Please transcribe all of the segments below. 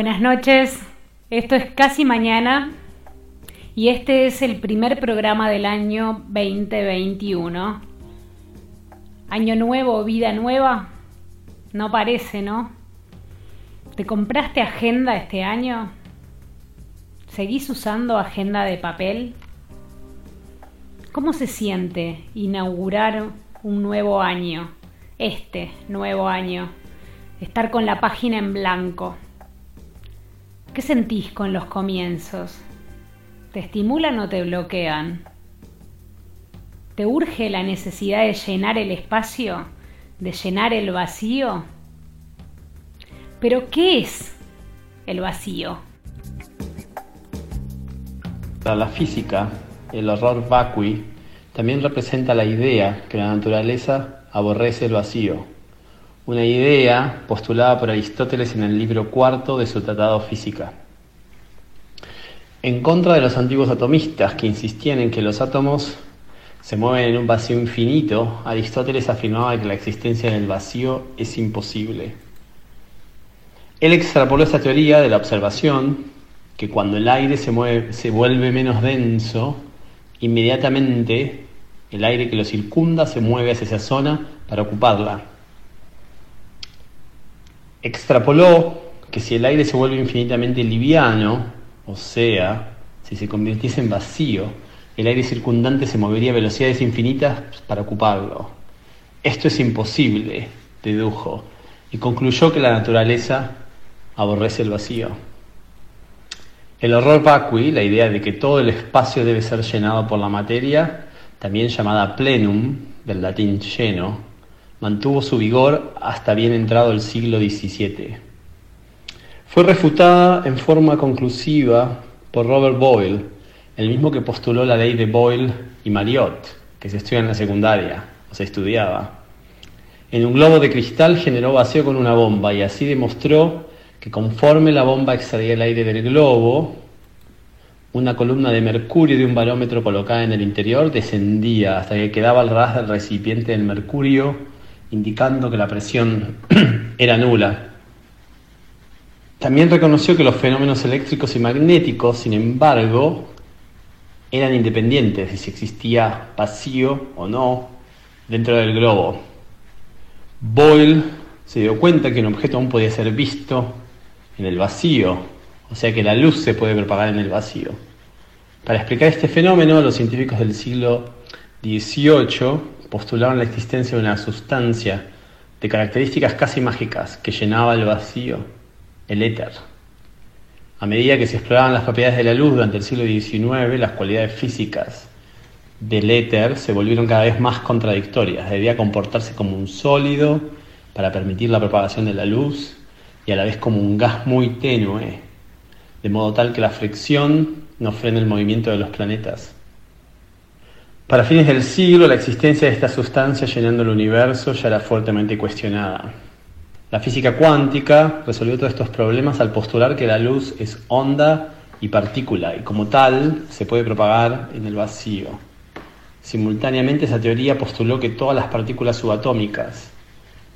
Buenas noches, esto es casi mañana y este es el primer programa del año 2021. Año nuevo, vida nueva, no parece, ¿no? ¿Te compraste agenda este año? ¿Seguís usando agenda de papel? ¿Cómo se siente inaugurar un nuevo año? Este nuevo año. Estar con la página en blanco. ¿Qué sentís con los comienzos? ¿Te estimulan o te bloquean? ¿Te urge la necesidad de llenar el espacio? ¿De llenar el vacío? Pero ¿qué es el vacío? Para la física, el horror vacui también representa la idea que la naturaleza aborrece el vacío una idea postulada por Aristóteles en el libro cuarto de su Tratado Física. En contra de los antiguos atomistas que insistían en que los átomos se mueven en un vacío infinito, Aristóteles afirmaba que la existencia del vacío es imposible. Él extrapoló esta teoría de la observación, que cuando el aire se, mueve, se vuelve menos denso, inmediatamente el aire que lo circunda se mueve hacia esa zona para ocuparla extrapoló que si el aire se vuelve infinitamente liviano, o sea, si se convirtiese en vacío, el aire circundante se movería a velocidades infinitas para ocuparlo. Esto es imposible, dedujo, y concluyó que la naturaleza aborrece el vacío. El horror vacui, la idea de que todo el espacio debe ser llenado por la materia, también llamada plenum, del latín lleno, mantuvo su vigor hasta bien entrado el siglo XVII. Fue refutada en forma conclusiva por Robert Boyle, el mismo que postuló la ley de Boyle y Marriott, que se estudia en la secundaria, o se estudiaba. En un globo de cristal generó vacío con una bomba y así demostró que conforme la bomba extraía el aire del globo, una columna de mercurio de un barómetro colocada en el interior descendía hasta que quedaba al ras del recipiente del mercurio indicando que la presión era nula. También reconoció que los fenómenos eléctricos y magnéticos, sin embargo, eran independientes de si existía vacío o no dentro del globo. Boyle se dio cuenta que un objeto aún podía ser visto en el vacío, o sea que la luz se puede propagar en el vacío. Para explicar este fenómeno, los científicos del siglo XVIII postularon la existencia de una sustancia de características casi mágicas que llenaba el vacío, el éter. A medida que se exploraban las propiedades de la luz durante el siglo XIX, las cualidades físicas del éter se volvieron cada vez más contradictorias. Debía comportarse como un sólido para permitir la propagación de la luz y a la vez como un gas muy tenue, de modo tal que la fricción no frene el movimiento de los planetas. Para fines del siglo, la existencia de esta sustancia llenando el universo ya era fuertemente cuestionada. La física cuántica resolvió todos estos problemas al postular que la luz es onda y partícula y como tal se puede propagar en el vacío. Simultáneamente esa teoría postuló que todas las partículas subatómicas,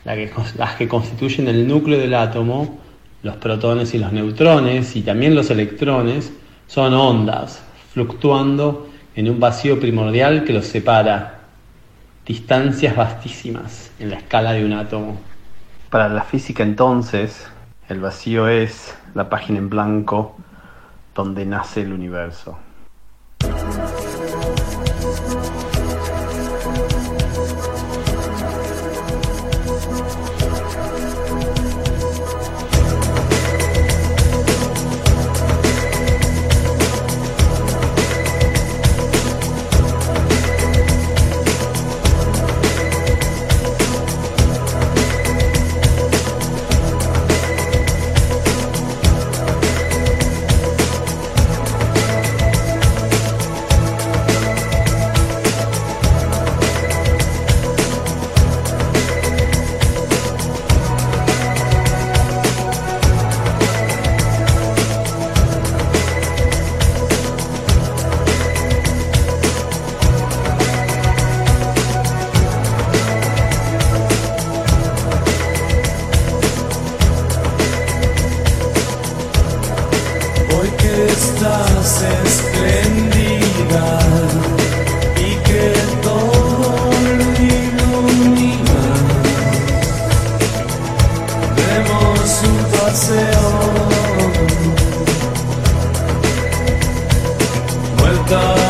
las que constituyen el núcleo del átomo, los protones y los neutrones y también los electrones, son ondas fluctuando en un vacío primordial que los separa, distancias vastísimas en la escala de un átomo. Para la física entonces, el vacío es la página en blanco donde nace el universo. Oh.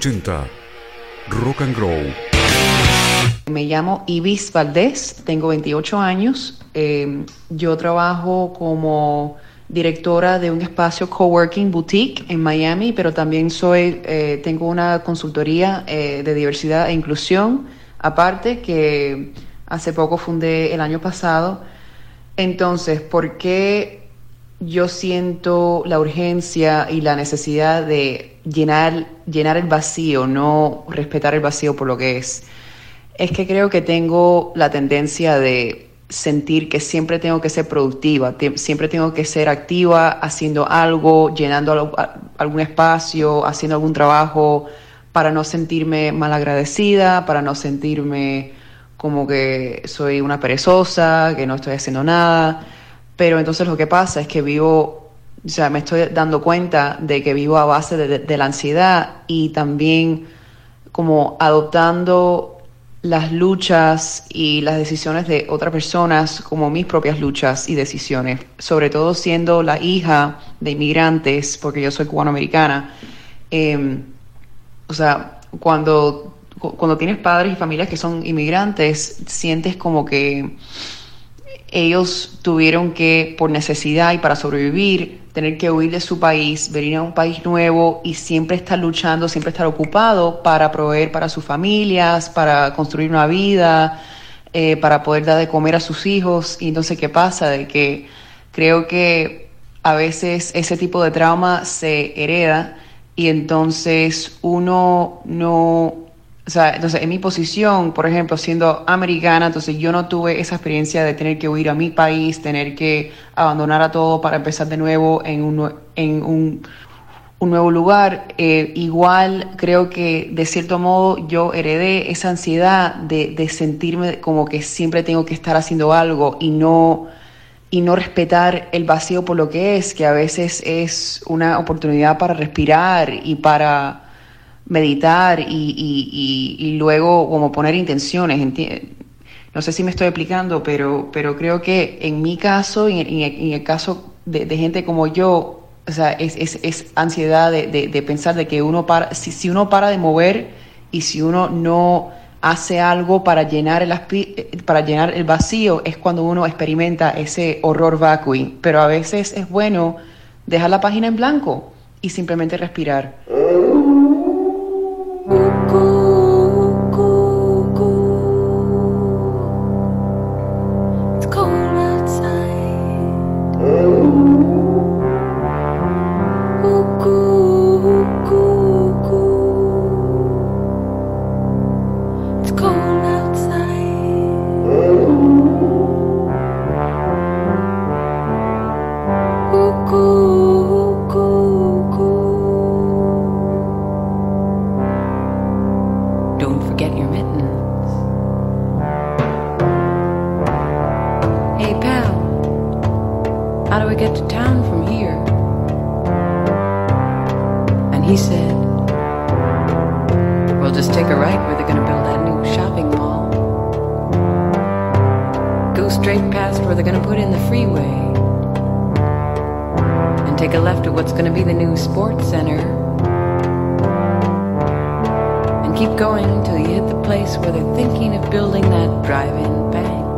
880 Rock and Grow. Me llamo Ibis Valdés, tengo 28 años. Eh, yo trabajo como directora de un espacio coworking boutique en Miami, pero también soy eh, tengo una consultoría eh, de diversidad e inclusión aparte que hace poco fundé el año pasado. Entonces, ¿por qué yo siento la urgencia y la necesidad de llenar, llenar el vacío, no respetar el vacío por lo que es. Es que creo que tengo la tendencia de sentir que siempre tengo que ser productiva, siempre tengo que ser activa haciendo algo, llenando algún espacio, haciendo algún trabajo, para no sentirme mal agradecida, para no sentirme como que soy una perezosa, que no estoy haciendo nada. Pero entonces lo que pasa es que vivo, o sea, me estoy dando cuenta de que vivo a base de, la ansiedad y también como adoptando las luchas y las decisiones de otras personas como mis propias luchas y decisiones, sobre todo siendo la hija de inmigrantes, porque yo soy cubanoamericana. Eh, o sea, cuando, cuando tienes padres y familias que son inmigrantes, sientes como que ellos tuvieron que, por necesidad y para sobrevivir, tener que huir de su país, venir a un país nuevo y siempre estar luchando, siempre estar ocupado para proveer para sus familias, para construir una vida, eh, para poder dar de comer a sus hijos. Y entonces, ¿qué pasa? De que creo que a veces ese tipo de trauma se hereda y entonces uno no o sea, entonces en mi posición, por ejemplo, siendo americana, entonces yo no tuve esa experiencia de tener que huir a mi país, tener que abandonar a todo para empezar de nuevo en un, en un, un nuevo lugar, eh, igual creo que de cierto modo yo heredé esa ansiedad de, de, sentirme como que siempre tengo que estar haciendo algo y no, y no respetar el vacío por lo que es, que a veces es una oportunidad para respirar y para meditar y, y, y, luego como poner intenciones. No sé si me estoy explicando, pero, pero creo que en mi caso y en, el caso de, gente como yo, o sea, es, es, es ansiedad de, de, de, pensar de que uno para, si, si, uno para de mover y si uno no hace algo para llenar, el, para llenar el vacío, es cuando uno experimenta ese horror vacui. Pero a veces es bueno dejar la página en blanco y simplemente respirar. How do I get to town from here? And he said, We'll just take a right where they're going to build that new shopping mall. Go straight past where they're going to put in the freeway. And take a left at what's going to be the new sports center. And keep going until you hit the place where they're thinking of building that drive in bank.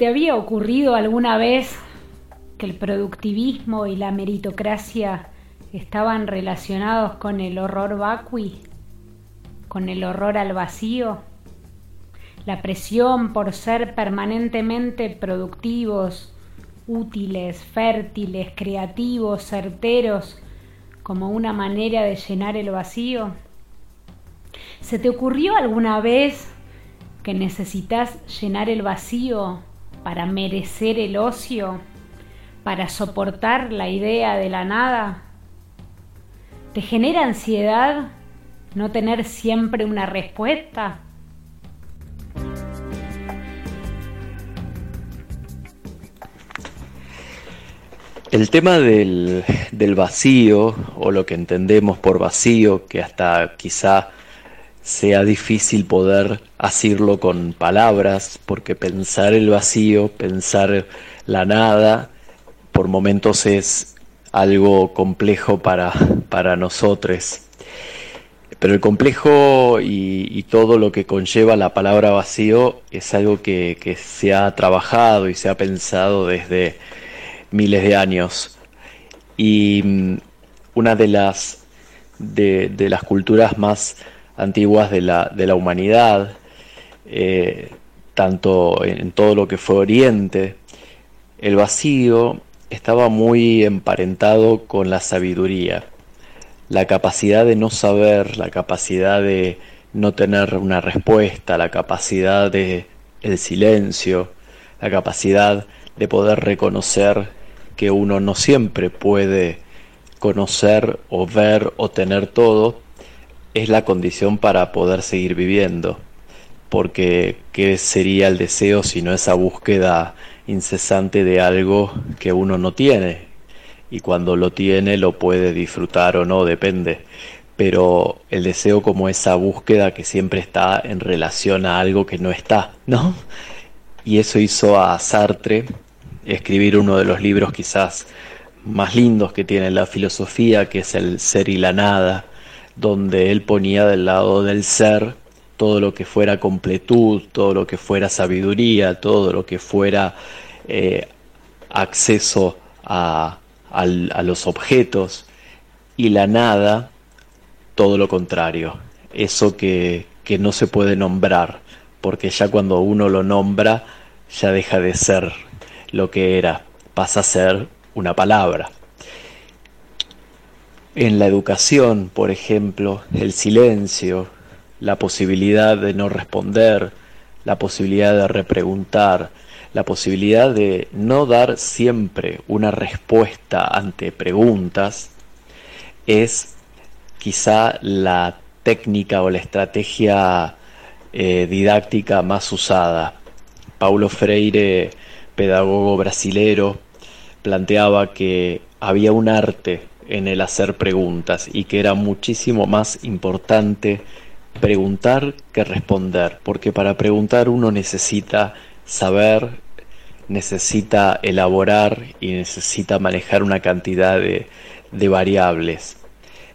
Te había ocurrido alguna vez que el productivismo y la meritocracia estaban relacionados con el horror vacui, con el horror al vacío, la presión por ser permanentemente productivos, útiles, fértiles, creativos, certeros, como una manera de llenar el vacío? ¿Se te ocurrió alguna vez que necesitas llenar el vacío para merecer el ocio, para soportar la idea de la nada? ¿Te genera ansiedad no tener siempre una respuesta? El tema del, del, vacío, o lo que entendemos por vacío, que hasta quizá sea difícil poder decirlo con palabras, porque pensar el vacío, pensar la nada, por momentos es algo complejo para, para nosotros. Pero el complejo y, todo lo que conlleva la palabra vacío es algo que, que se ha trabajado y se ha pensado desde miles de años. Y mm, una de las, de, las culturas más antiguas de la, de la humanidad, eh, tanto en todo lo que fue Oriente, el vacío estaba muy emparentado con la sabiduría, la capacidad de no saber, la capacidad de no tener una respuesta, la capacidad de el silencio, la capacidad de poder reconocer que uno no siempre puede conocer o ver o tener todo, es la condición para poder seguir viviendo. Porque ¿qué sería el deseo si no esa búsqueda incesante de algo que uno no tiene? Y cuando lo tiene lo puede disfrutar o no, depende. Pero el deseo como esa búsqueda que siempre está en relación a algo que no está, ¿no? Y eso hizo a Sartre escribir uno de los libros quizás más lindos que tiene la filosofía, que es el ser y la nada, donde él ponía del lado del ser todo lo que fuera completud, todo lo que fuera sabiduría, todo lo que fuera eh, acceso a, a los objetos, y la nada, todo lo contrario, eso que, que no se puede nombrar, porque ya cuando uno lo nombra, ya deja de ser lo que era, pasa a ser una palabra. En la educación, por ejemplo, el silencio, la posibilidad de no responder, la posibilidad de repreguntar, la posibilidad de no dar siempre una respuesta ante preguntas, es quizá la técnica o la estrategia eh, didáctica más usada. Paulo Freire pedagogo brasilero, planteaba que había un arte en el hacer preguntas y que era muchísimo más importante preguntar que responder, porque para preguntar uno necesita saber, necesita elaborar y necesita manejar una cantidad de, de variables.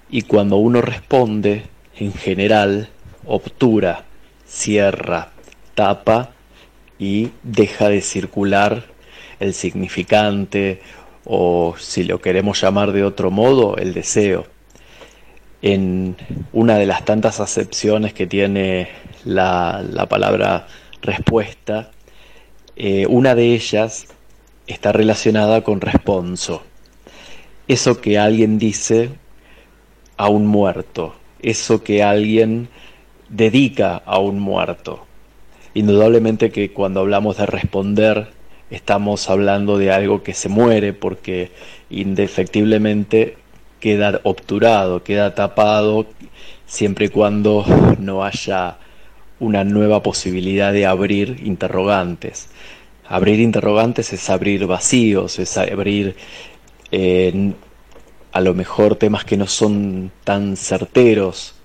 Y cuando uno responde, en general, obtura, cierra, tapa y deja de circular el significante o si lo queremos llamar de otro modo, el deseo. En una de las tantas acepciones que tiene la, palabra respuesta, eh, una de ellas está relacionada con responso. Eso que alguien dice a un muerto, eso que alguien dedica a un muerto. Indudablemente que cuando hablamos de responder estamos hablando de algo que se muere porque indefectiblemente queda obturado, queda tapado siempre y cuando no haya una nueva posibilidad de abrir interrogantes. Abrir interrogantes es abrir vacíos, es abrir a lo mejor temas que no son tan certeros.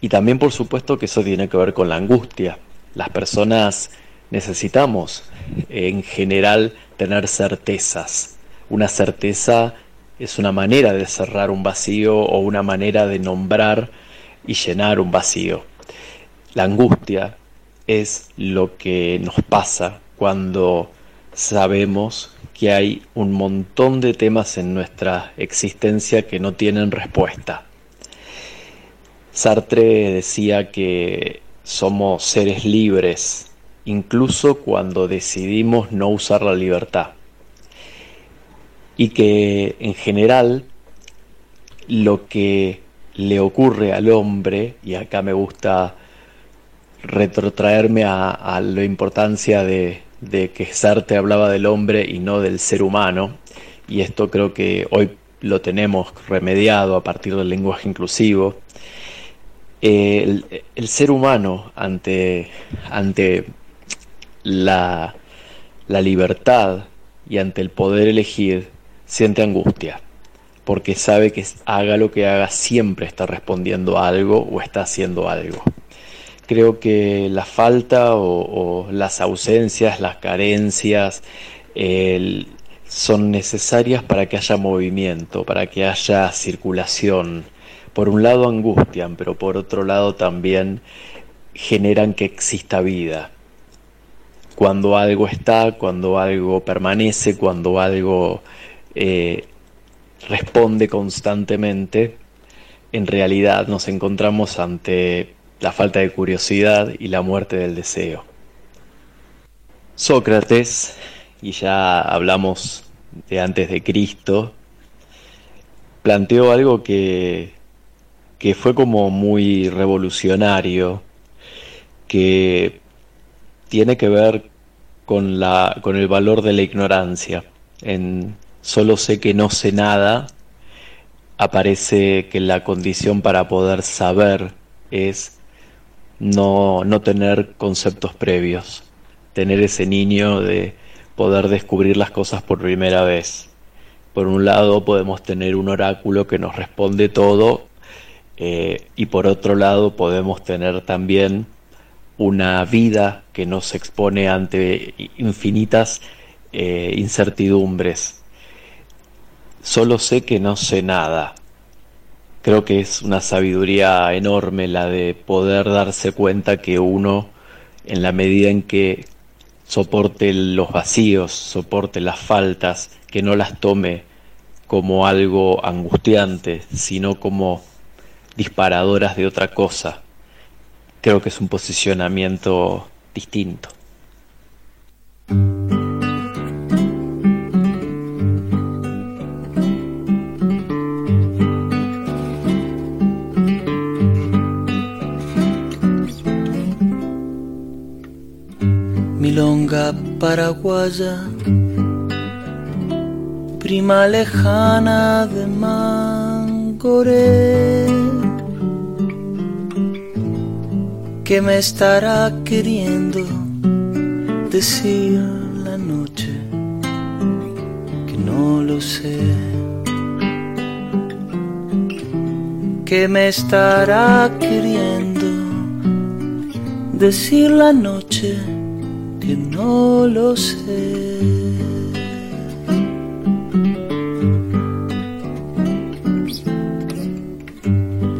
Y también por supuesto que eso tiene que ver con la angustia. Las personas necesitamos en general tener certezas. Una certeza es una manera de cerrar un vacío o una manera de nombrar y llenar un vacío. La angustia es lo que nos pasa cuando sabemos que hay un montón de temas en nuestra existencia que no tienen respuesta. Sartre decía que somos seres libres, incluso cuando decidimos no usar la libertad. Y que en general lo que le ocurre al hombre, y acá me gusta retrotraerme a, la importancia de, que Sartre hablaba del hombre y no del ser humano, y esto creo que hoy lo tenemos remediado a partir del lenguaje inclusivo, el, ser humano ante, ante la, la libertad y ante el poder elegir siente angustia, porque sabe que haga lo que haga siempre está respondiendo a algo o está haciendo algo. Creo que la falta o, las ausencias, las carencias, son necesarias para que haya movimiento, para que haya circulación. Por un lado angustian, pero por otro lado también generan que exista vida. Cuando algo está, cuando algo permanece, cuando algo eh, responde constantemente, en realidad nos encontramos ante la falta de curiosidad y la muerte del deseo. Sócrates, y ya hablamos de antes de Cristo, planteó algo que, que fue como muy revolucionario, que tiene que ver con, la, con el valor de la ignorancia. En solo sé que no sé nada, aparece que la condición para poder saber es no, no tener conceptos previos, tener ese niño de poder descubrir las cosas por primera vez. Por un lado podemos tener un oráculo que nos responde todo eh, y por otro lado podemos tener también una vida que nos expone ante infinitas eh, incertidumbres Solo sé que no sé nada. Creo que es una sabiduría enorme la de poder darse cuenta que uno, en la medida en que soporte los vacíos, soporte las faltas, que no las tome como algo angustiante, sino como disparadoras de otra cosa. Creo que es un posicionamiento distinto. milonga paraguaya, prima lejana de Mangoré, que me estará queriendo decir la noche, que no lo sé. Que me estará queriendo decir la noche que no lo sé.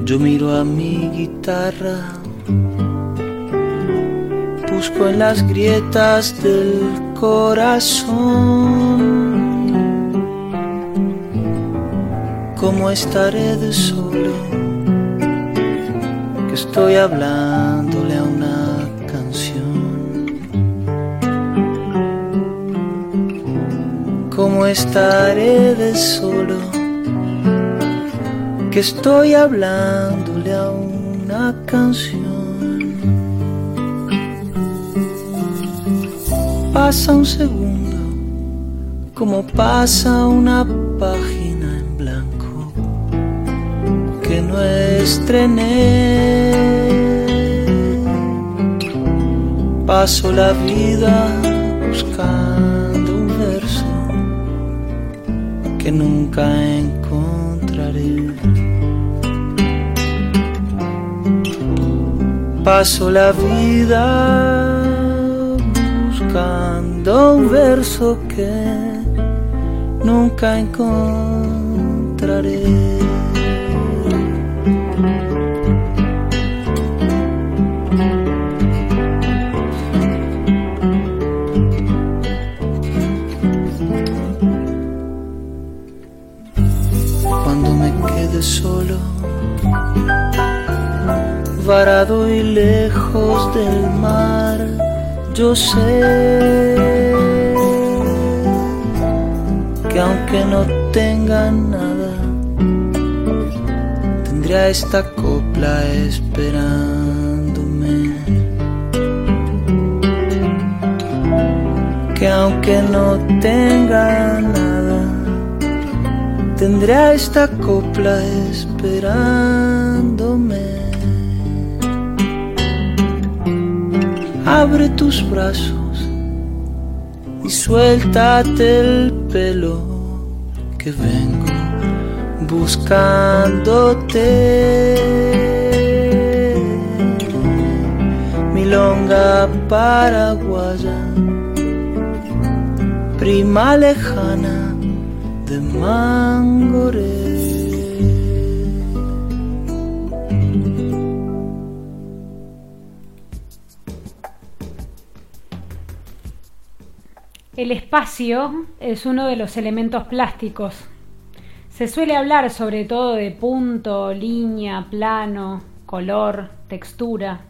Yo miro a mi guitarra, busco en las grietas del corazón. ¿Cómo estaré de solo? Que estoy hablándole a una ¿Cómo estaré de solo? Que estoy hablándole a una canción. Pasa un segundo, como pasa una página en blanco que no estrené. Paso la vida buscando que nunca encontraré. Paso la vida buscando un verso que nunca encontraré. varado y lejos del mar, yo sé que aunque no tenga nada, tendría esta copla esperándome. Que aunque no tenga nada, tendría esta copla esperándome. Abre tus brazos y suéltate el pelo que vengo buscándote. Milonga paraguaya, prima lejana de Mangoré. Espacio es uno de los elementos plásticos. Se suele hablar sobre todo de punto, línea, plano, color, textura,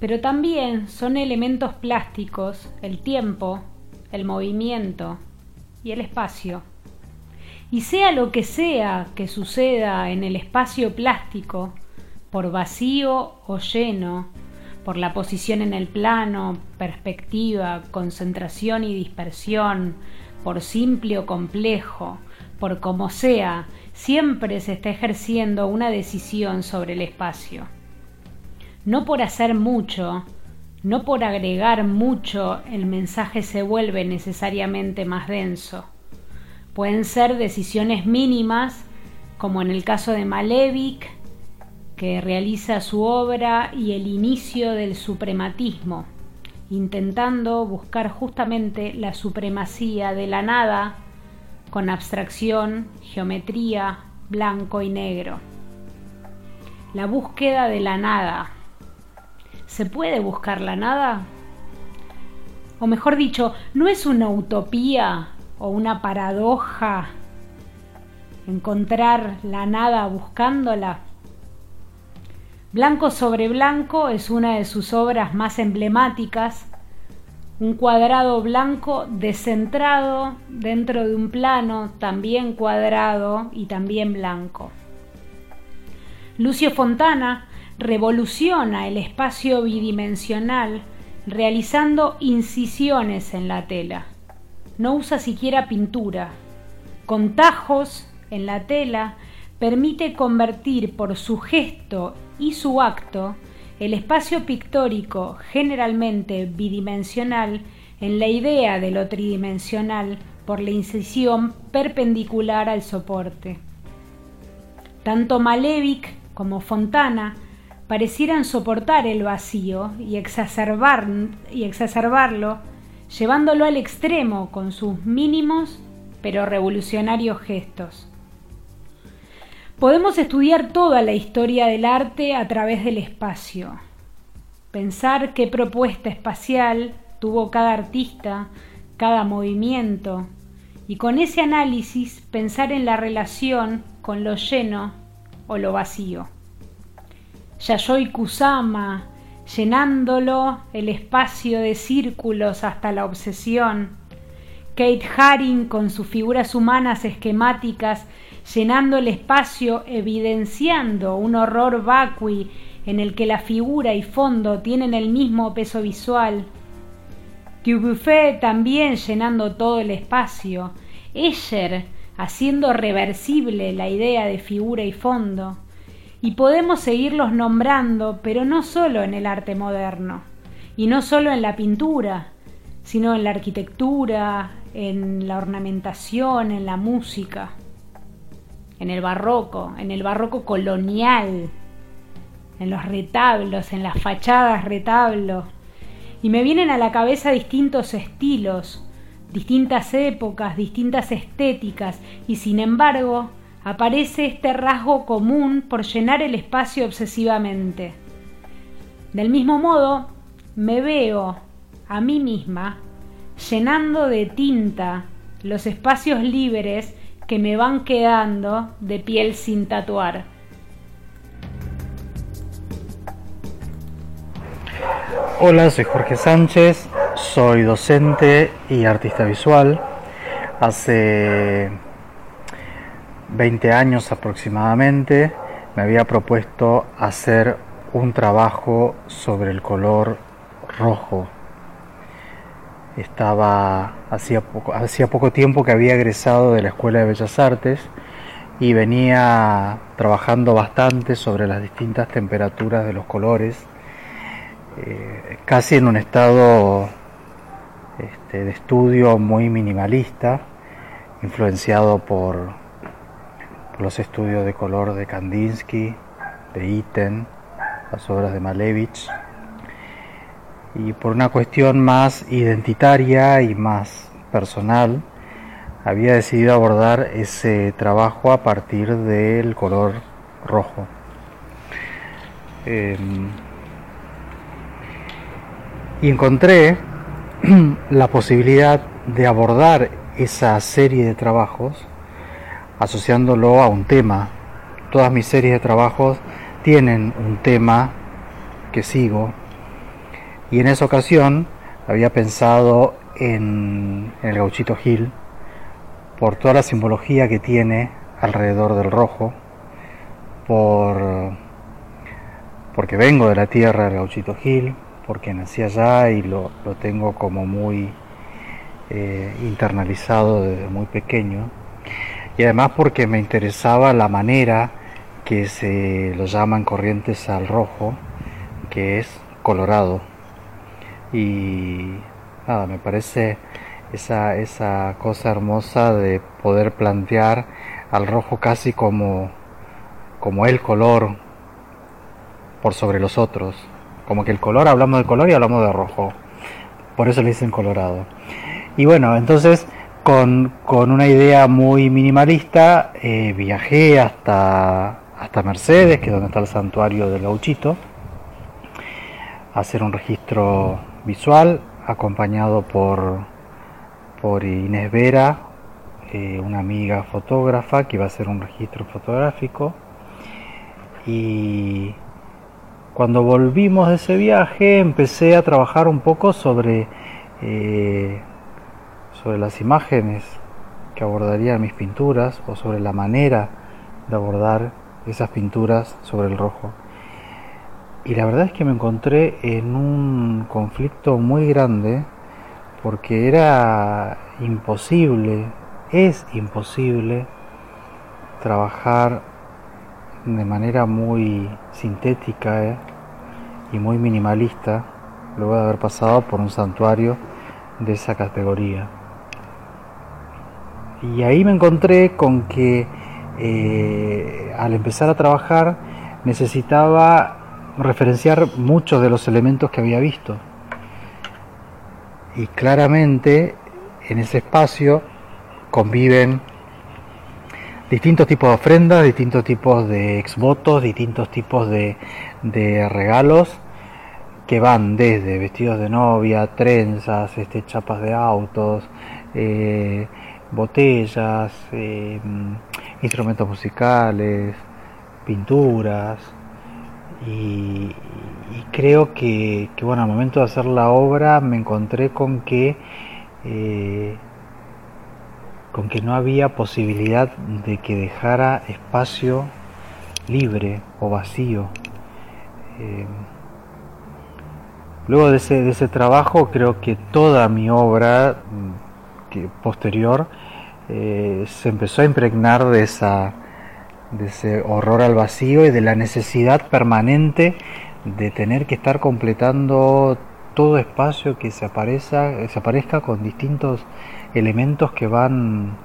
pero también son elementos plásticos el tiempo, el movimiento y el espacio. Y sea lo que sea que suceda en el espacio plástico, por vacío o lleno, por la posición en el plano, perspectiva, concentración y dispersión, por simple o complejo, por como sea, siempre se está ejerciendo una decisión sobre el espacio. No por hacer mucho, no por agregar mucho, el mensaje se vuelve necesariamente más denso. Pueden ser decisiones mínimas, como en el caso de Malevich, que realiza su obra y el inicio del suprematismo, intentando buscar justamente la supremacía de la nada con abstracción, geometría, blanco y negro. La búsqueda de la nada. ¿Se puede buscar la nada? O mejor dicho, ¿no es una utopía o una paradoja encontrar la nada buscándola? Blanco sobre Blanco es una de sus obras más emblemáticas, un cuadrado blanco descentrado dentro de un plano también cuadrado y también blanco. Lucio Fontana revoluciona el espacio bidimensional realizando incisiones en la tela. No usa siquiera pintura. Con tajos en la tela permite convertir por su gesto y su acto el espacio pictórico generalmente bidimensional en la idea de lo tridimensional por la incisión perpendicular al soporte. Tanto Malevich como Fontana parecieran soportar el vacío y, exacerbar, y exacerbarlo, llevándolo al extremo con sus mínimos pero revolucionarios gestos. Podemos estudiar toda la historia del arte a través del espacio, pensar qué propuesta espacial tuvo cada artista, cada movimiento, y con ese análisis pensar en la relación con lo lleno o lo vacío. Yayoi Kusama, llenándolo el espacio de círculos hasta la obsesión. Kate Haring con sus figuras humanas esquemáticas llenando el espacio, evidenciando un horror vacui en el que la figura y fondo tienen el mismo peso visual. Dubuffet también llenando todo el espacio, Escher haciendo reversible la idea de figura y fondo. Y podemos seguirlos nombrando, pero no solo en el arte moderno, y no solo en la pintura, sino en la arquitectura, en la ornamentación, en la música en el barroco, en el barroco colonial, en los retablos, en las fachadas retablos. Y me vienen a la cabeza distintos estilos, distintas épocas, distintas estéticas, y sin embargo aparece este rasgo común por llenar el espacio obsesivamente. Del mismo modo, me veo a mí misma llenando de tinta los espacios libres que me van quedando de piel sin tatuar. Hola, soy Jorge Sánchez, soy docente y artista visual. Hace 20 años aproximadamente me había propuesto hacer un trabajo sobre el color rojo estaba hacía poco, hacía poco tiempo que había egresado de la Escuela de Bellas Artes y venía trabajando bastante sobre las distintas temperaturas de los colores, eh, casi en un estado este, de estudio muy minimalista influenciado por, los estudios de color de Kandinsky, de Itten, las obras de Malevich, y por una cuestión más identitaria y más personal, había decidido abordar ese trabajo a partir del color rojo. Em, y encontré la posibilidad de abordar esa serie de trabajos asociándolo a un tema. Todas mis series de trabajos tienen un tema que sigo y en esa ocasión había pensado en, el gauchito Gil por toda la simbología que tiene alrededor del rojo, por porque vengo de la tierra del gauchito Gil, porque nací allá y lo, lo tengo como muy eh, internalizado desde muy pequeño, y además porque me interesaba la manera que se lo llaman corrientes al rojo, que es colorado. Y nada, me parece esa, esa cosa hermosa de poder plantear al rojo casi como, como el color por sobre los otros. Como que el color, hablamos de color y hablamos de rojo. Por eso le dicen colorado. Y bueno, entonces con, una idea muy minimalista eh, viajé hasta, hasta Mercedes, que es donde está el santuario del gauchito, a hacer un registro visual acompañado por, por Inés Vera, eh, una amiga fotógrafa que iba a hacer un registro fotográfico. Y cuando volvimos de ese viaje empecé a trabajar un poco sobre, eh, sobre las imágenes que abordaría mis pinturas o sobre la manera de abordar esas pinturas sobre el rojo. Y la verdad es que me encontré en un conflicto muy grande porque era imposible, es imposible trabajar de manera muy sintética eh, y muy minimalista luego de haber pasado por un santuario de esa categoría. Y ahí me encontré con que eh, al empezar a trabajar necesitaba referenciar muchos de los elementos que había visto. Y claramente en ese espacio conviven distintos tipos de ofrendas, distintos tipos de exvotos, distintos tipos de, regalos que van desde vestidos de novia, trenzas, este, chapas de autos, eh, botellas, eh, instrumentos musicales, pinturas, y, creo que, bueno, al momento de hacer la obra me encontré con que eh, con que no había posibilidad de que dejara espacio libre o vacío. Eh, luego de ese, de ese trabajo creo que toda mi obra mm, que, posterior eh, se empezó a impregnar de esa de ese horror al vacío y de la necesidad permanente de tener que estar completando todo espacio que se aparezca, se aparezca con distintos elementos que van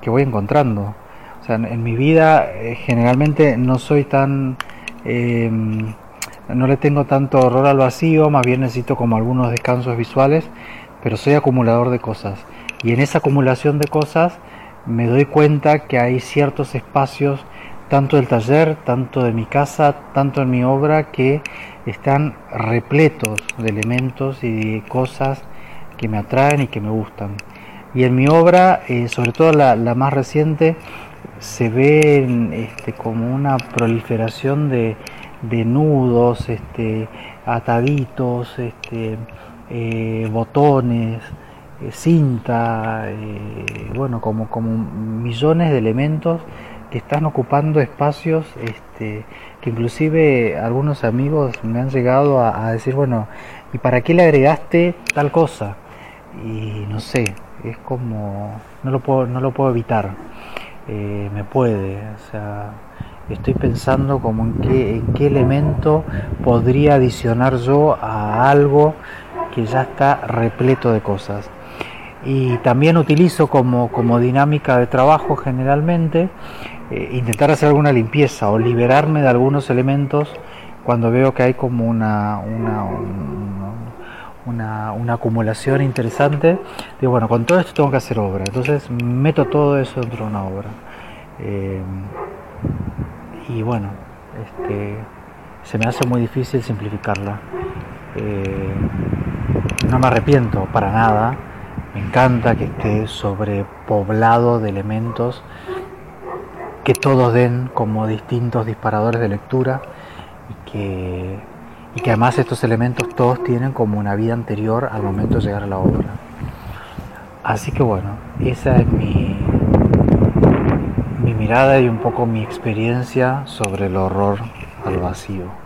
que voy encontrando. O sea, en, mi vida eh, generalmente no soy tan em, no le tengo tanto horror al vacío, más bien necesito como algunos descansos visuales, pero soy acumulador de cosas. Y en esa acumulación de cosas me doy cuenta que hay ciertos espacios, tanto del taller, tanto de mi casa, tanto en mi obra, que están repletos de elementos y de cosas que me atraen y que me gustan. Y en mi obra, eh, sobre todo la, más reciente, se ve este, como una proliferación de, nudos, este, ataditos, este, eh, botones, cinta, eh, bueno, como, como millones de elementos que están ocupando espacios este, que inclusive algunos amigos me han llegado a, decir, bueno, ¿y para qué le agregaste tal cosa? Y no sé, es como, no lo puedo, no lo puedo evitar, eh, me puede, o sea, estoy pensando como en qué, en qué elemento podría adicionar yo a algo que ya está repleto de cosas. Y también utilizo como, como dinámica de trabajo generalmente eh, intentar hacer alguna limpieza o liberarme de algunos elementos cuando veo que hay como una, una, una, acumulación interesante, digo, bueno, con todo esto tengo que hacer obra, entonces meto todo eso dentro de una obra. Eh, y bueno, este, se me hace muy difícil simplificarla. Eh, no me arrepiento para nada, me encanta que esté sobrepoblado de elementos que todos den como distintos disparadores de lectura y que, y que además estos elementos todos tienen como una vida anterior al momento de llegar a la obra. Así que bueno, esa es mi, mi mirada y un poco mi experiencia sobre el horror al vacío.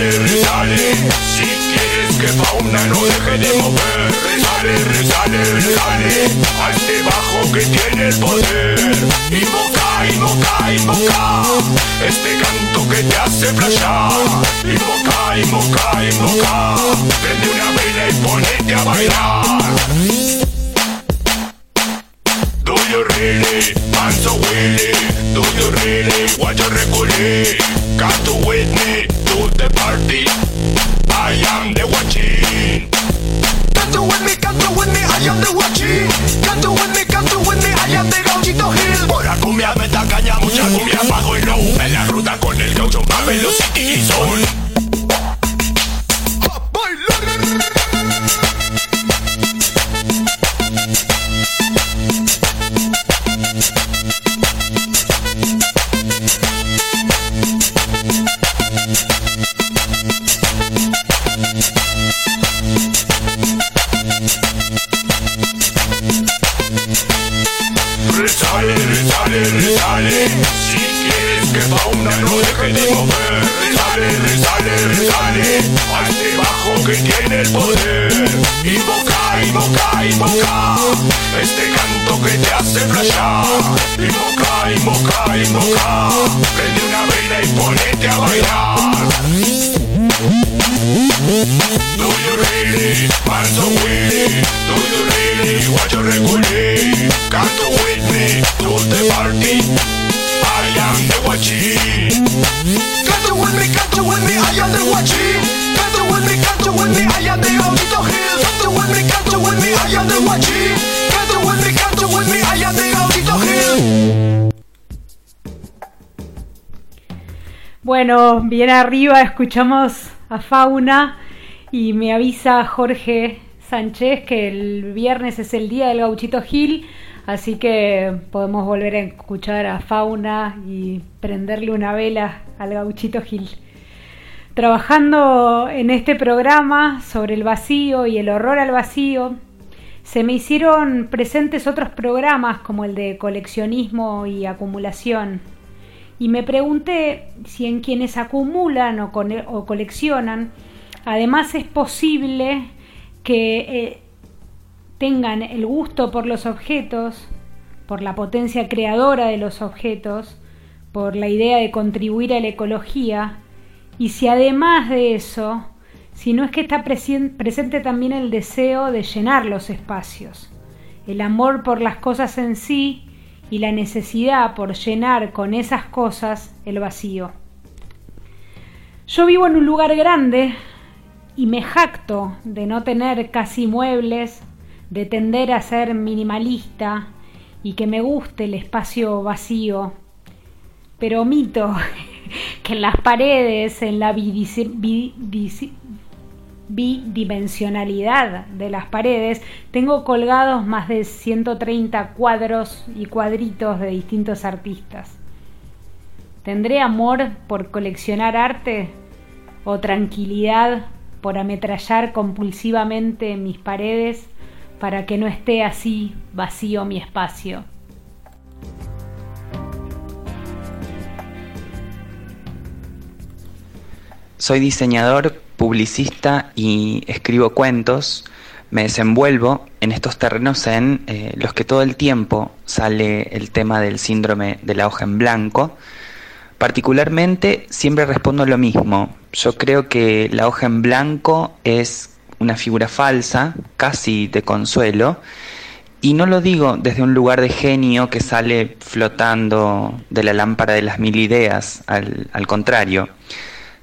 Rezale, rezale Si quieres que fauna no deje de mover Rezale, rezale, rezale A este bajo que tiene el poder. Invoca, invoca, invoca Este canto que te hace flashar. Invoca, invoca, invoca Prende una vela y ponete a bailar. Do you really, man so willing do you really want to recollie? Come to with me to the party. I am the watching. Come to with me, come to with me, I am the watching. Come to with me, come to with me, I am the gauchito hill. Por la cumbia me da caña, mucha cumbia, bajo y low. En la ruta con el gaucho, más velocidad y son. Bueno, bien arriba escuchamos a Fauna y me avisa Jorge Sánchez que el viernes es el día del gauchito Gil, así que podemos volver a escuchar a Fauna y prenderle una vela al gauchito Gil. Trabajando en este programa sobre el vacío y el horror al vacío, se me hicieron presentes otros programas como el de coleccionismo y acumulación. Y me pregunté si en quienes acumulan o, coleccionan, además es posible que eh, tengan el gusto por los objetos, por la potencia creadora de los objetos, por la idea de contribuir a la ecología, y si además de eso, si no es que está presente también el deseo de llenar los espacios, el amor por las cosas en sí y la necesidad por llenar con esas cosas el vacío. Yo vivo en un lugar grande y me jacto de no tener casi muebles, de tender a ser minimalista y que me guste el espacio vacío, pero omito que en las paredes, en la bidimensionalidad de las paredes, tengo colgados más de 130 cuadros y cuadritos de distintos artistas. ¿Tendré amor por coleccionar arte o tranquilidad por ametrallar compulsivamente mis paredes para que no esté así vacío mi espacio? Soy diseñador, publicista y escribo cuentos. Me desenvuelvo en estos terrenos en eh, los que todo el tiempo sale el tema del síndrome de la hoja en blanco. Particularmente siempre respondo lo mismo. Yo creo que la hoja en blanco es una figura falsa, casi de consuelo, y no lo digo desde un lugar de genio que sale flotando de la lámpara de las mil ideas, al, al contrario.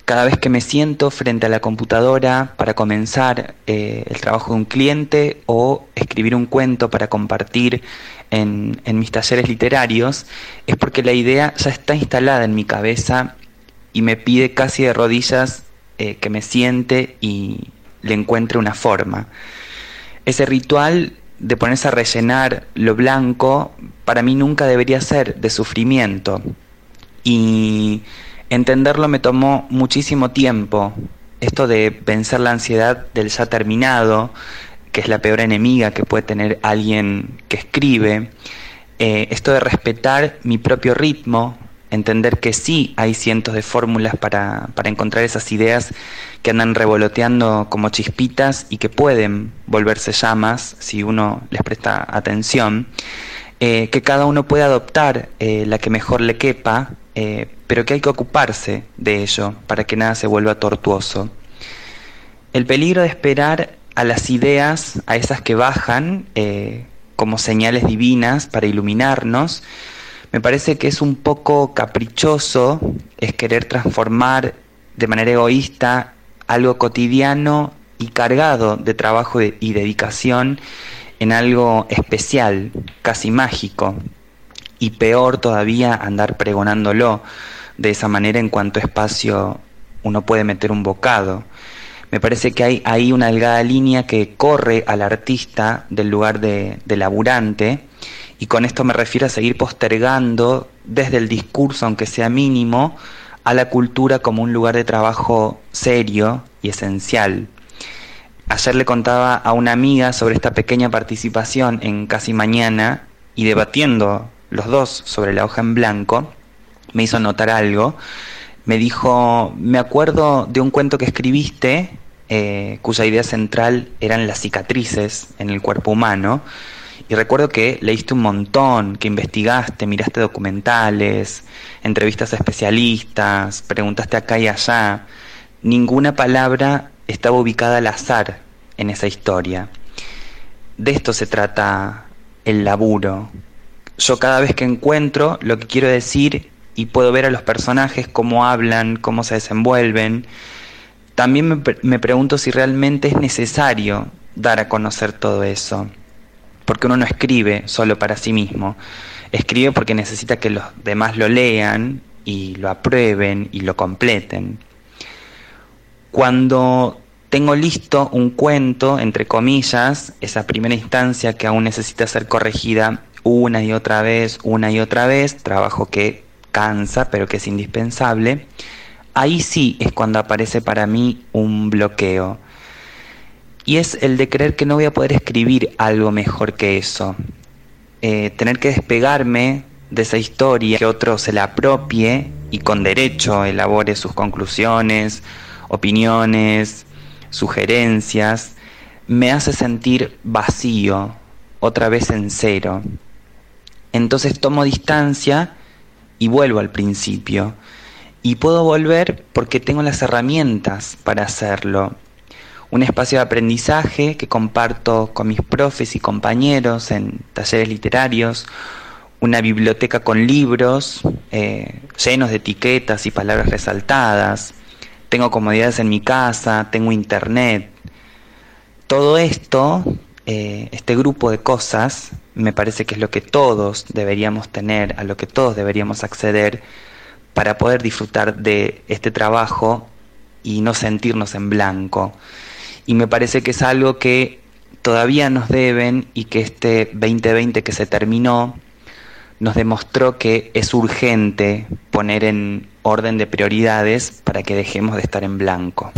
Cada vez que me siento frente a la computadora para comenzar eh, el trabajo de un cliente o escribir un cuento para compartir en, mis talleres literarios, es porque la idea ya está instalada en mi cabeza y me pide casi de rodillas eh, que me siente y le encuentre una forma. Ese ritual de ponerse a rellenar lo blanco para mí nunca debería ser de sufrimiento. Y Entenderlo me tomó muchísimo tiempo. Esto de vencer la ansiedad del ya terminado, que es la peor enemiga que puede tener alguien que escribe. Eh, esto de respetar mi propio ritmo, entender que sí hay cientos de fórmulas para, para, encontrar esas ideas que andan revoloteando como chispitas y que pueden volverse llamas si uno les presta atención. Eh, que cada uno puede adoptar eh, la que mejor le quepa eh, pero que hay que ocuparse de ello para que nada se vuelva tortuoso. El peligro de esperar a las ideas, a esas que bajan como señales divinas para iluminarnos, me parece que es un poco caprichoso, es querer transformar de manera egoísta algo cotidiano y cargado de trabajo y dedicación en algo especial, casi mágico, y peor todavía andar pregonándolo de esa manera en cuanto espacio uno puede meter un bocado. Me parece que hay ahí una delgada línea que corre al artista del lugar de, de laburante y con esto me refiero a seguir postergando desde el discurso, aunque sea mínimo, a la cultura como un lugar de trabajo serio y esencial. Ayer le contaba a una amiga sobre esta pequeña participación en Casi Mañana y debatiendo los dos sobre la hoja en blanco, me hizo notar algo. Me dijo, me acuerdo de un cuento que escribiste, eh, cuya idea central eran las cicatrices en el cuerpo humano. Y recuerdo que leíste un montón, que investigaste, miraste documentales, entrevistas a especialistas, preguntaste acá y allá. Ninguna palabra estaba ubicada al azar en esa historia. De esto se trata el laburo, yo cada vez que encuentro lo que quiero decir y puedo ver a los personajes cómo hablan, cómo se desenvuelven, también me, pregunto si realmente es necesario dar a conocer todo eso. Porque uno no escribe solo para sí mismo, escribe porque necesita que los demás lo lean y lo aprueben y lo completen. Cuando tengo listo un cuento, entre comillas, esa primera instancia que aún necesita ser corregida una y otra vez, una y otra vez, trabajo que cansa pero que es indispensable, ahí sí es cuando aparece para mí un bloqueo. Y es el de creer que no voy a poder escribir algo mejor que eso. Eh, tener que despegarme de esa historia, que otro se la apropie y con derecho elabore sus conclusiones, opiniones, sugerencias, me hace sentir vacío, otra vez en cero. Entonces tomo distancia y vuelvo al principio. Y puedo volver porque tengo las herramientas para hacerlo. Un espacio de aprendizaje que comparto con mis profes y compañeros en talleres literarios, una biblioteca con libros eh, llenos de etiquetas y palabras resaltadas, tengo comodidades en mi casa, tengo internet. Todo esto, eh, este grupo de cosas, me parece que es lo que todos deberíamos tener, a lo que todos deberíamos acceder para poder disfrutar de este trabajo y no sentirnos en blanco. Y me parece que es algo que todavía nos deben y que este 2020 que se terminó nos demostró que es urgente poner en orden de prioridades para que dejemos de estar en blanco.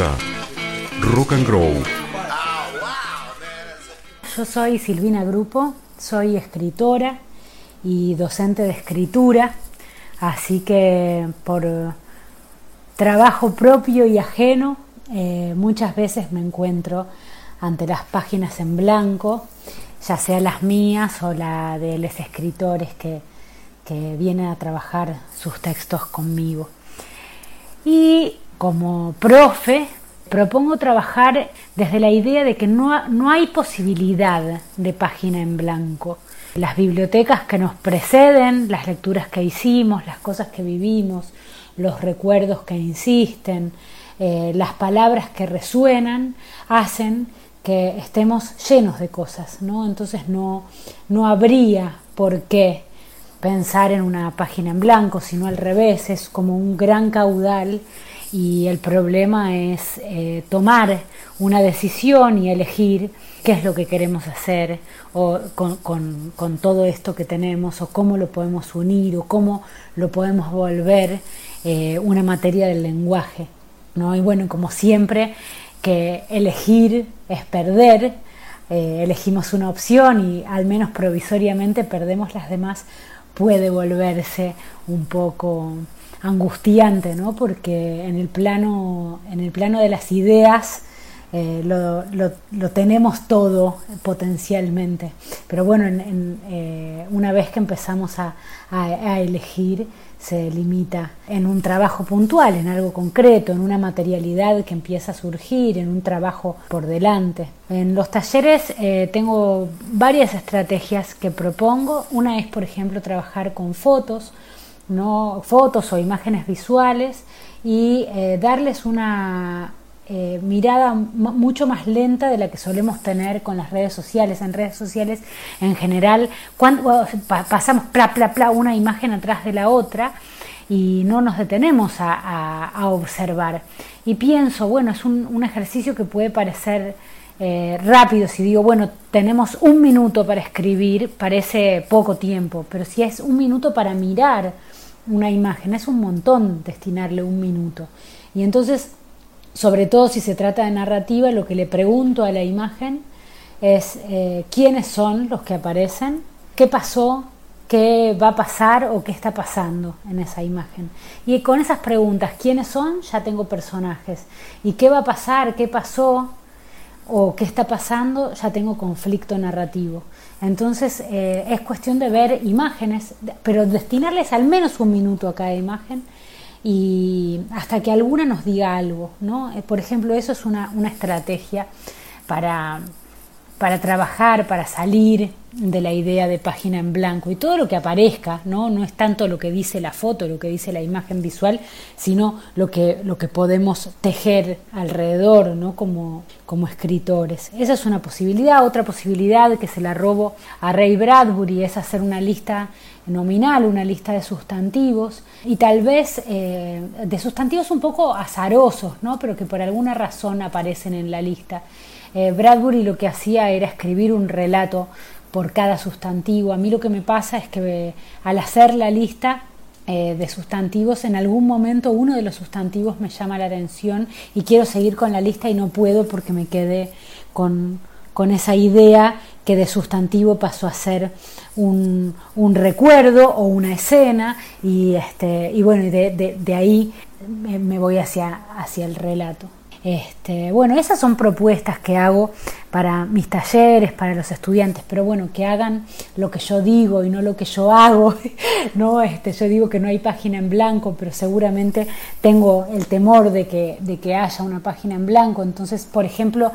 ...880... Rock and Grow. Yo soy Silvina Grupo, soy escritora y docente de escritura, así que por trabajo propio y ajeno eh, muchas veces me encuentro ante las páginas en blanco, ya sea las mías o la de los escritores que, que viene a trabajar sus textos conmigo. Y como profe, propongo trabajar desde la idea de que no, no hay posibilidad de página en blanco. Las bibliotecas que nos preceden, las lecturas que hicimos, las cosas que vivimos, los recuerdos que insisten, eh, las palabras que resuenan, hacen que estemos llenos de cosas, ¿no? Entonces no, no habría por qué pensar en una página en blanco, sino al revés, es como un gran caudal y el problema es eh, tomar una decisión y elegir qué es lo que queremos hacer o con, con, todo esto que tenemos o cómo lo podemos unir o cómo lo podemos volver eh, una materia del lenguaje. ¿no? Y bueno, como siempre, que elegir es perder, eh, elegimos una opción y al menos provisoriamente perdemos las demás, puede volverse un poco angustiante, ¿no? porque en el plano, en el plano de las ideas eh, lo, lo, tenemos todo potencialmente. Pero bueno, en, eh, una vez que empezamos a, a, elegir, se limita en un trabajo puntual, en algo concreto, en una materialidad que empieza a surgir, en un trabajo por delante. En los talleres eh, tengo varias estrategias que propongo. Una es, por ejemplo, trabajar con fotos, ¿no? fotos o imágenes visuales y darles una, eh, mirada mucho más lenta de la que solemos tener con las redes sociales. En redes sociales, en general, cuando pasamos pla, pla, pla, una imagen atrás de la otra y no nos detenemos a, observar. Y pienso, bueno, es un, ejercicio que puede parecer eh, rápido. Si digo, bueno, tenemos un minuto para escribir, parece poco tiempo, pero si es un minuto para mirar una imagen, es un montón destinarle un minuto. Y entonces sobre todo si se trata de narrativa, lo que le pregunto a la imagen es eh, quiénes son los que aparecen, qué pasó, qué va a pasar o qué está pasando en esa imagen. Y con esas preguntas, quiénes son, ya tengo personajes. Y qué va a pasar, qué pasó o qué está pasando, ya tengo conflicto narrativo. Entonces eh, es cuestión de ver imágenes, pero destinarles al menos un minuto a cada imagen y hasta que alguna nos diga algo, ¿no? Eh, por ejemplo, eso es una, una estrategia para, para trabajar, para salir de la idea de página en blanco y todo lo que aparezca, ¿no? No es tanto lo que dice la foto, lo que dice la imagen visual, sino lo que, lo que podemos tejer alrededor, ¿no? Como, como escritores. Esa es una posibilidad. Otra posibilidad que se la robo a Ray Bradbury es hacer una lista nominal, una lista de sustantivos y tal vez eh, de sustantivos un poco azarosos, ¿no? pero que por alguna razón aparecen en la lista. Eh, Bradbury lo que hacía era escribir un relato por cada sustantivo. A mí lo que me pasa es que eh, al hacer la lista de sustantivos, en algún momento uno de los sustantivos me llama la atención y quiero seguir con la lista y no puedo porque me quedé con, con esa idea que de sustantivo pasó a ser un, recuerdo o una escena y, este, y bueno, de, de, ahí me, voy hacia, hacia el relato. Este, bueno, esas son propuestas que hago para mis talleres, para los estudiantes, pero bueno, que hagan lo que yo digo y no lo que yo hago. no, este, yo digo que no hay página en blanco, pero seguramente tengo el temor de que, de que haya una página en blanco. Entonces, por ejemplo,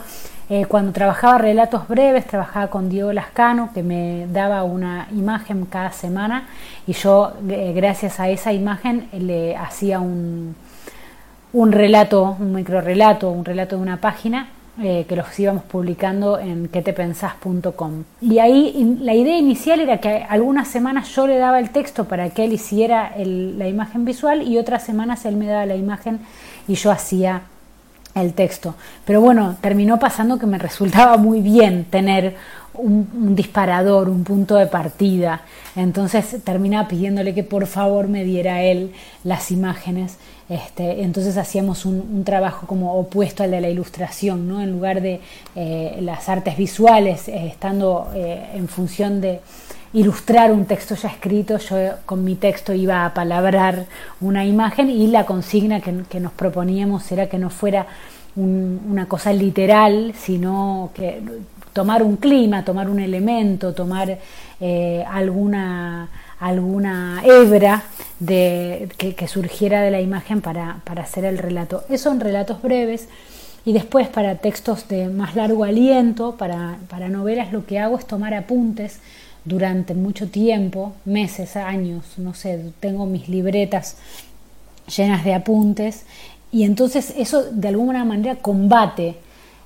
eh, cuando trabajaba relatos breves, trabajaba con Diego Lascano, que me daba una imagen cada semana y yo, eh, gracias a esa imagen, le hacía un, un relato, un micro relato, un relato de una página eh, que los íbamos publicando en quetepensás.com. Y ahí la idea inicial era que algunas semanas yo le daba el texto para que él hiciera la imagen visual y otras semanas él me daba la imagen y yo hacía el texto. Pero bueno, terminó pasando que me resultaba muy bien tener un, disparador, un punto de partida. Entonces terminaba pidiéndole que por favor me diera él las imágenes. Este, entonces hacíamos un, trabajo como opuesto al de la ilustración, ¿no? en lugar de eh, las artes visuales, eh, estando eh, en función de ilustrar un texto ya escrito, yo con mi texto iba a palabrar una imagen y la consigna que, nos proponíamos era que no fuera una cosa literal, sino que tomar un clima, tomar un elemento, tomar eh, alguna, alguna hebra de, que, surgiera de la imagen para, para hacer el relato. Eso en relatos breves. Y después para textos de más largo aliento, para, para novelas, lo que hago es tomar apuntes durante mucho tiempo, meses, años, no sé, tengo mis libretas llenas de apuntes y entonces eso de alguna manera combate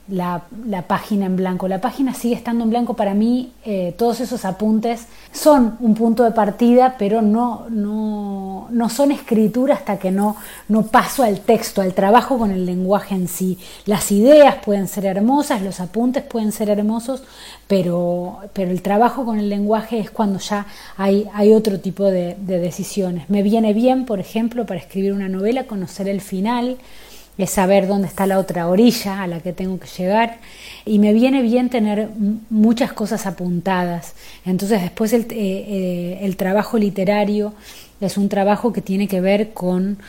la, página en blanco. La página sigue estando en blanco para mí, eh, todos esos apuntes son un punto de partida, pero no, no, no, son escritura hasta que no, no paso al texto, al trabajo con el lenguaje en sí. Las ideas pueden ser hermosas, los apuntes pueden ser hermosos, pero, pero el trabajo con el lenguaje es cuando ya hay, hay otro tipo de decisiones. Me viene bien, por ejemplo, para escribir una novela, conocer el final es saber dónde está la otra orilla a la que tengo que llegar y me viene bien tener muchas cosas apuntadas. Entonces después el, eh, eh, el trabajo literario es un trabajo que tiene que ver con,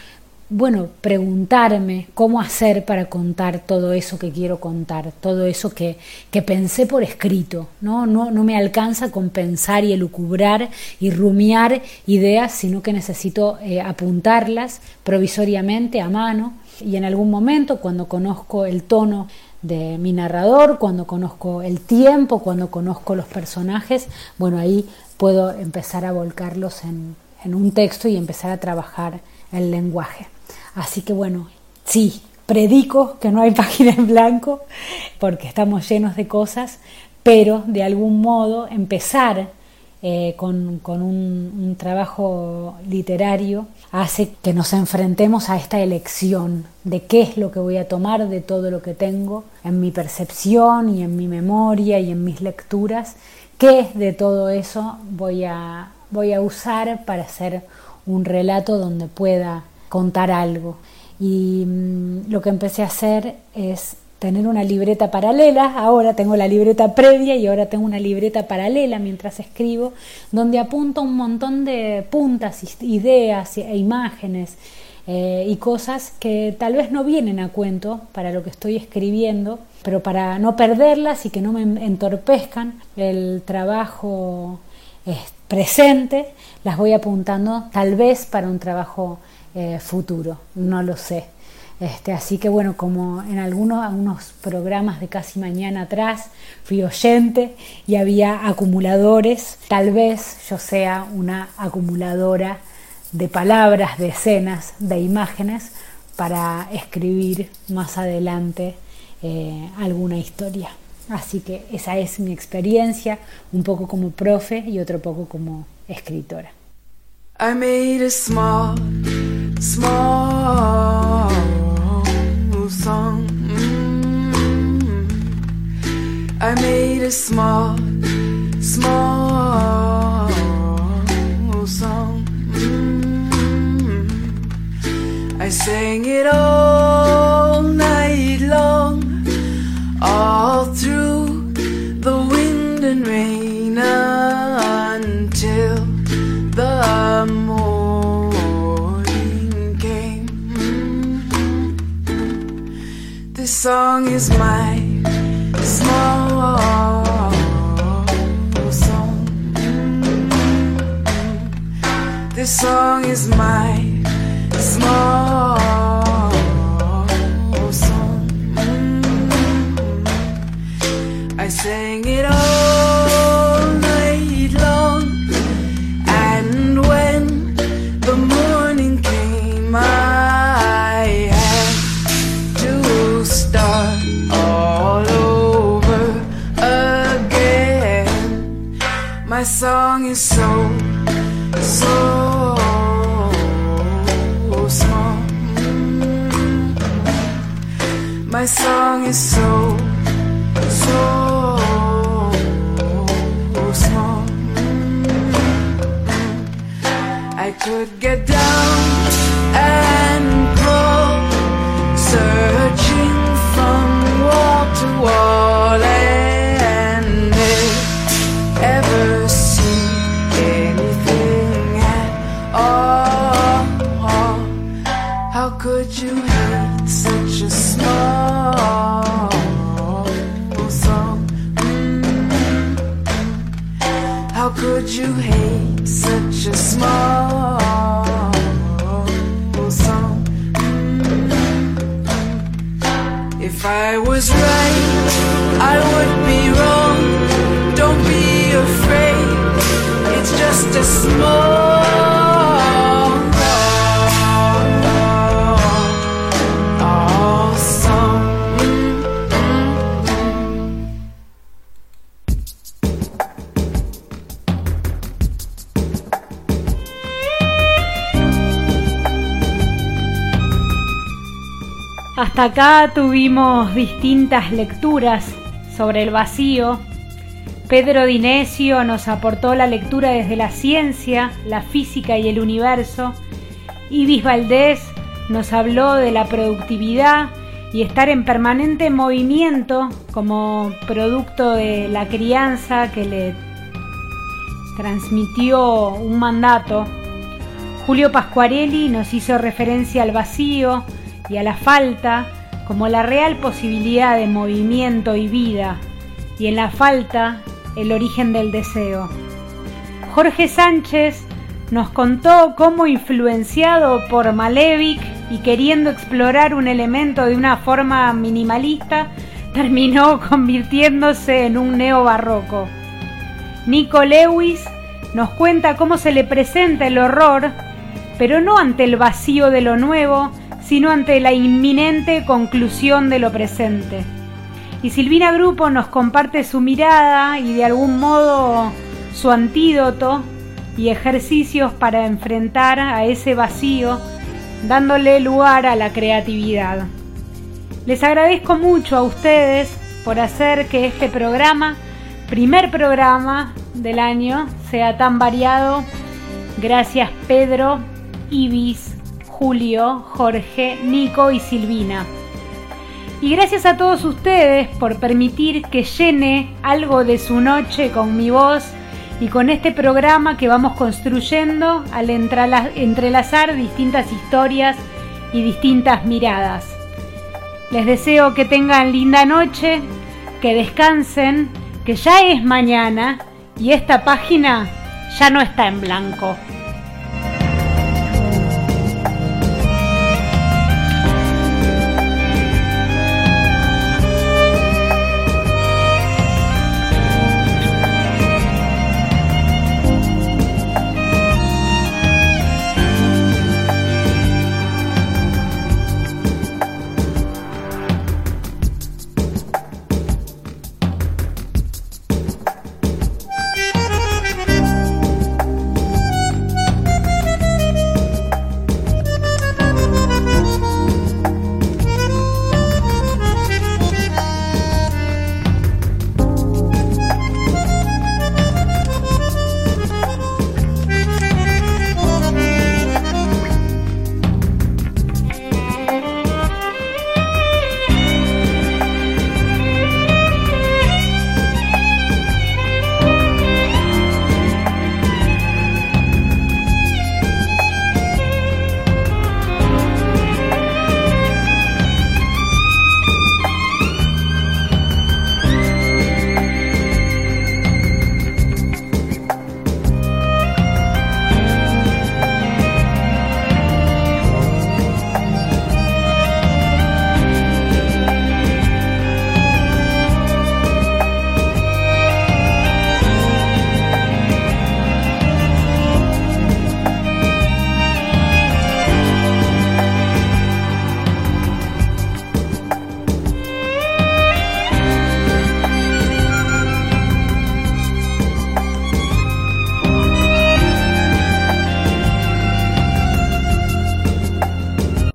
bueno, preguntarme cómo hacer para contar todo eso que quiero contar, todo eso que, que pensé por escrito, ¿no? ¿no? No me alcanza con pensar y elucubrar y rumiar ideas, sino que necesito eh, apuntarlas provisoriamente a mano y en algún momento cuando conozco el tono de mi narrador, cuando conozco el tiempo, cuando conozco los personajes, bueno, ahí puedo empezar a volcarlos en, un texto y empezar a trabajar el lenguaje. Así que bueno, sí, predico que no hay página en blanco porque estamos llenos de cosas, pero de algún modo empezar eh, con, un, trabajo literario hace que nos enfrentemos a esta elección de qué es lo que voy a tomar de todo lo que tengo en mi percepción y en mi memoria y en mis lecturas, qué de todo eso voy a, voy a usar para hacer un relato donde pueda contar algo. Y mm, lo que empecé a hacer es tener una libreta paralela, ahora tengo la libreta previa y ahora tengo una libreta paralela mientras escribo, donde apunto un montón de puntas, ideas e imágenes eh, y cosas que tal vez no vienen a cuento para lo que estoy escribiendo, pero para no perderlas y que no me entorpezcan el trabajo eh, presente, las voy apuntando tal vez para un trabajo eh, futuro, no lo sé. Este, así que bueno, como en algunos, programas de casi mañana atrás fui oyente y había acumuladores, tal vez yo sea una acumuladora de palabras, de escenas, de imágenes para escribir más adelante eh, alguna historia. Así que esa es mi experiencia, un poco como profe y otro poco como escritora. I made a small, small song. Mm-hmm. I made a small, small song. Mm-hmm. I sang it all is my small song. This song is my Acá tuvimos distintas lecturas sobre el vacío. Pedro Dinesio nos aportó la lectura desde la ciencia, la física y el universo. Ibis Valdés nos habló de la productividad y estar en permanente movimiento como producto de la crianza que le transmitió un mandato. Julio Pascuarelli nos hizo referencia al vacío y a la falta como la real posibilidad de movimiento y vida, y en la falta el origen del deseo. Jorge Sánchez nos contó cómo influenciado por Malevich y queriendo explorar un elemento de una forma minimalista, terminó convirtiéndose en un neobarroco. Nico Lewis nos cuenta cómo se le presenta el horror, pero no ante el vacío de lo nuevo, sino ante la inminente conclusión de lo presente. Y Silvina Grupo nos comparte su mirada y de algún modo su antídoto y ejercicios para enfrentar a ese vacío, dándole lugar a la creatividad. Les agradezco mucho a ustedes por hacer que este programa, primer programa del año, sea tan variado. Gracias Pedro, Ibis, Julio, Jorge, Nico y Silvina. Y gracias a todos ustedes por permitir que llene algo de su noche con mi voz y con este programa que vamos construyendo al entrelazar distintas historias y distintas miradas. Les deseo que tengan linda noche, que descansen, que ya es mañana y esta página ya no está en blanco.